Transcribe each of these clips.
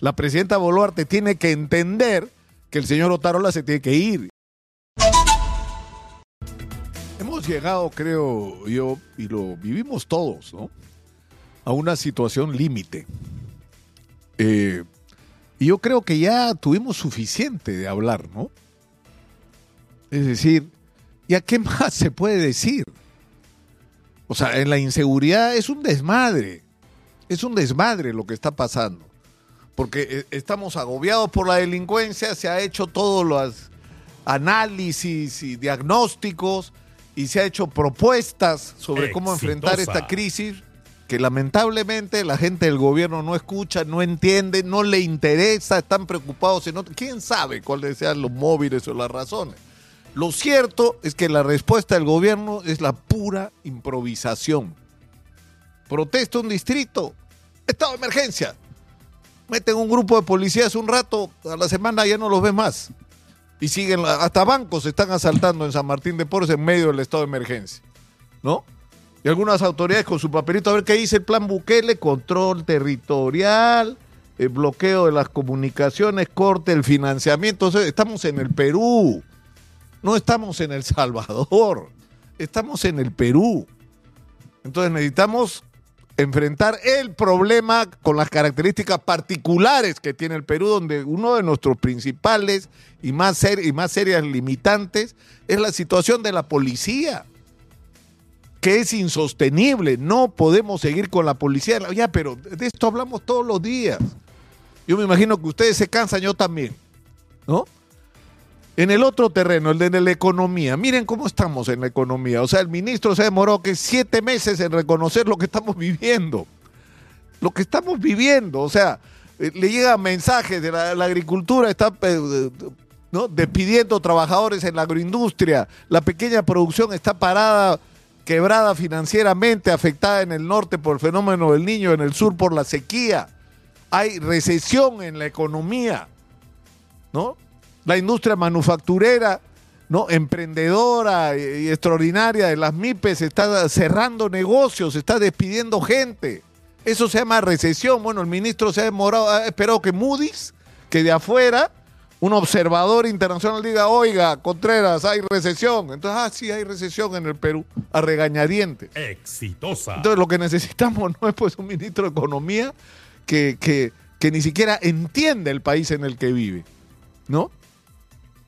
la presidenta Boluarte tiene que entender que el señor Otarola se tiene que ir. Hemos llegado, creo yo, y lo vivimos todos, ¿no? A una situación límite. Eh, y yo creo que ya tuvimos suficiente de hablar, ¿no? Es decir, ¿y a qué más se puede decir? O sea, en la inseguridad es un desmadre. Es un desmadre lo que está pasando. Porque eh, estamos agobiados por la delincuencia, se ha hecho todos los análisis y diagnósticos y se ha hecho propuestas sobre cómo enfrentar esta crisis que lamentablemente la gente del gobierno no escucha, no entiende, no le interesa, están preocupados en otro. ¿Quién sabe cuáles sean los móviles o las razones? Lo cierto es que la respuesta del gobierno es la pura improvisación. Protesta un distrito, estado de emergencia. Meten un grupo de policías un rato, a la semana ya no los ve más. Y siguen, hasta bancos están asaltando en San Martín de Porres en medio del estado de emergencia. ¿No? y algunas autoridades con su papelito a ver qué dice el plan Bukele, control territorial, el bloqueo de las comunicaciones, corte el financiamiento. estamos en el Perú, no estamos en El Salvador, estamos en el Perú. Entonces necesitamos enfrentar el problema con las características particulares que tiene el Perú, donde uno de nuestros principales y más, y más serias limitantes es la situación de la policía que es insostenible. No podemos seguir con la policía. Ya, pero de esto hablamos todos los días. Yo me imagino que ustedes se cansan, yo también. ¿No? En el otro terreno, el de la economía, miren cómo estamos en la economía. O sea, el ministro se demoró que siete meses en reconocer lo que estamos viviendo. Lo que estamos viviendo. O sea, eh, le llegan mensajes de la, agricultura, está eh, ¿no? despidiendo trabajadores en la agroindustria, la pequeña producción está parada quebrada financieramente, afectada en el norte por el fenómeno del niño, en el sur por la sequía. Hay recesión en la economía, ¿no? La industria manufacturera, ¿no? Emprendedora y, extraordinaria de las MIPES está cerrando negocios, está despidiendo gente. Eso se llama recesión. Bueno, el ministro se ha demorado, ha esperado que Moody's, que de afuera, un observador internacional diga, oiga, Contreras, hay recesión. Entonces, ah, sí, hay recesión en el Perú, a regañadiente. Exitosa. Entonces, lo que necesitamos no es pues un ministro de Economía que, que, que ni siquiera entiende el país en el que vive, ¿no?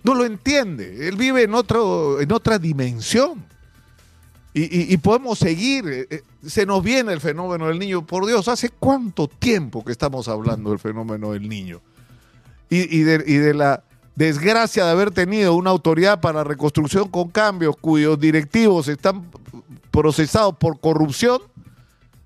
No lo entiende. Él vive en, otro, en otra dimensión. Y, y, podemos seguir. Eh, eh, se nos viene el fenómeno del niño. Por Dios, ¿hace cuánto tiempo que estamos hablando del fenómeno del niño? y, de, la desgracia de haber tenido una autoridad para reconstrucción con cambios cuyos directivos están procesados por corrupción,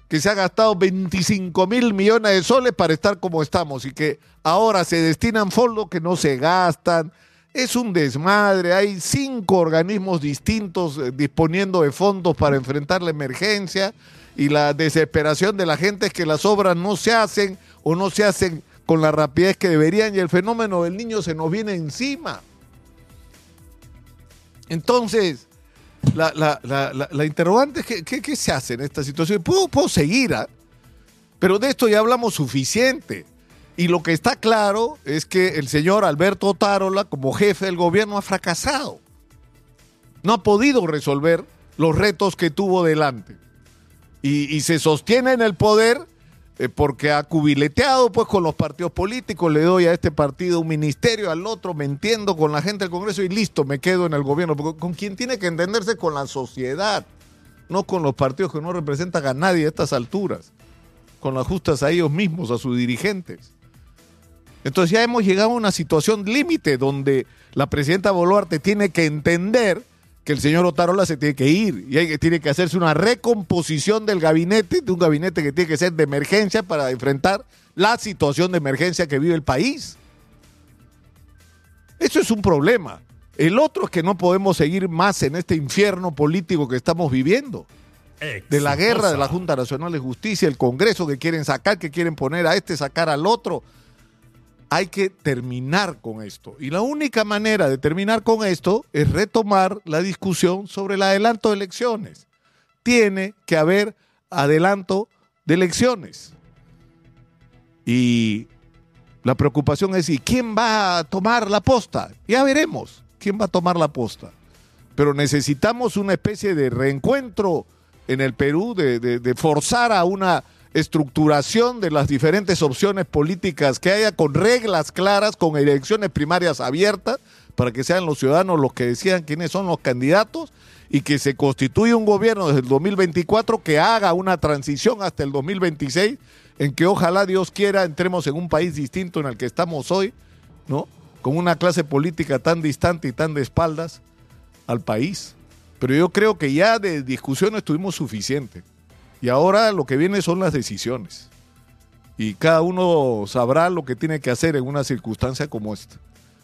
que se ha gastado 25 mil millones de soles para estar como estamos y que ahora se destinan fondos que no se gastan. Es un desmadre, hay cinco organismos distintos eh, disponiendo de fondos para enfrentar la emergencia y la desesperación de la gente es que las obras no se hacen o no se hacen con la rapidez que deberían y el fenómeno del niño se nos viene encima. Entonces, la, interrogante es, ¿qué, se hace en esta situación? Puedo, puedo seguir, ¿ah? pero de esto ya hablamos suficiente. Y lo que está claro es que el señor Alberto Tarola, como jefe del gobierno, ha fracasado. No ha podido resolver los retos que tuvo delante. Y, se sostiene en el poder eh, porque ha cubileteado pues con los partidos políticos, le doy a este partido un ministerio, al otro, me entiendo con la gente del Congreso y listo, me quedo en el gobierno. Porque con quien tiene que entenderse con la sociedad, no con los partidos que no representan a nadie a estas alturas, con las justas a ellos mismos, a sus dirigentes. Entonces ya hemos llegado a una situación límite donde la presidenta Boluarte tiene que entender que el señor Otarola se tiene que ir y hay, que tiene que hacerse una recomposición del gabinete, de un gabinete que tiene que ser de emergencia para enfrentar la situación de emergencia que vive el país. Eso es un problema. El otro es que no podemos seguir más en este infierno político que estamos viviendo. De la guerra de la Junta Nacional de Justicia, el Congreso que quieren sacar, que quieren poner a este, sacar al otro hay que terminar con esto. Y la única manera de terminar con esto es retomar la discusión sobre el adelanto de elecciones. Tiene que haber adelanto de elecciones. Y La preocupación es, ¿y quién va a tomar la posta? Ya veremos quién va a tomar la posta. Pero necesitamos una especie de reencuentro en el Perú, de, de forzar a una estructuración de las diferentes opciones políticas que haya con reglas claras, con elecciones primarias abiertas, para que sean los ciudadanos los que decidan quiénes son los candidatos y que se constituya un gobierno desde el 2024 que haga una transición hasta el 2026 en que ojalá Dios quiera entremos en un país distinto en el que estamos hoy, ¿no? Con una clase política tan distante y tan de espaldas al país. Pero yo creo que ya de discusiones tuvimos suficiente. Y ahora lo que viene son las decisiones. Y cada uno sabrá lo que tiene que hacer en una circunstancia como esta.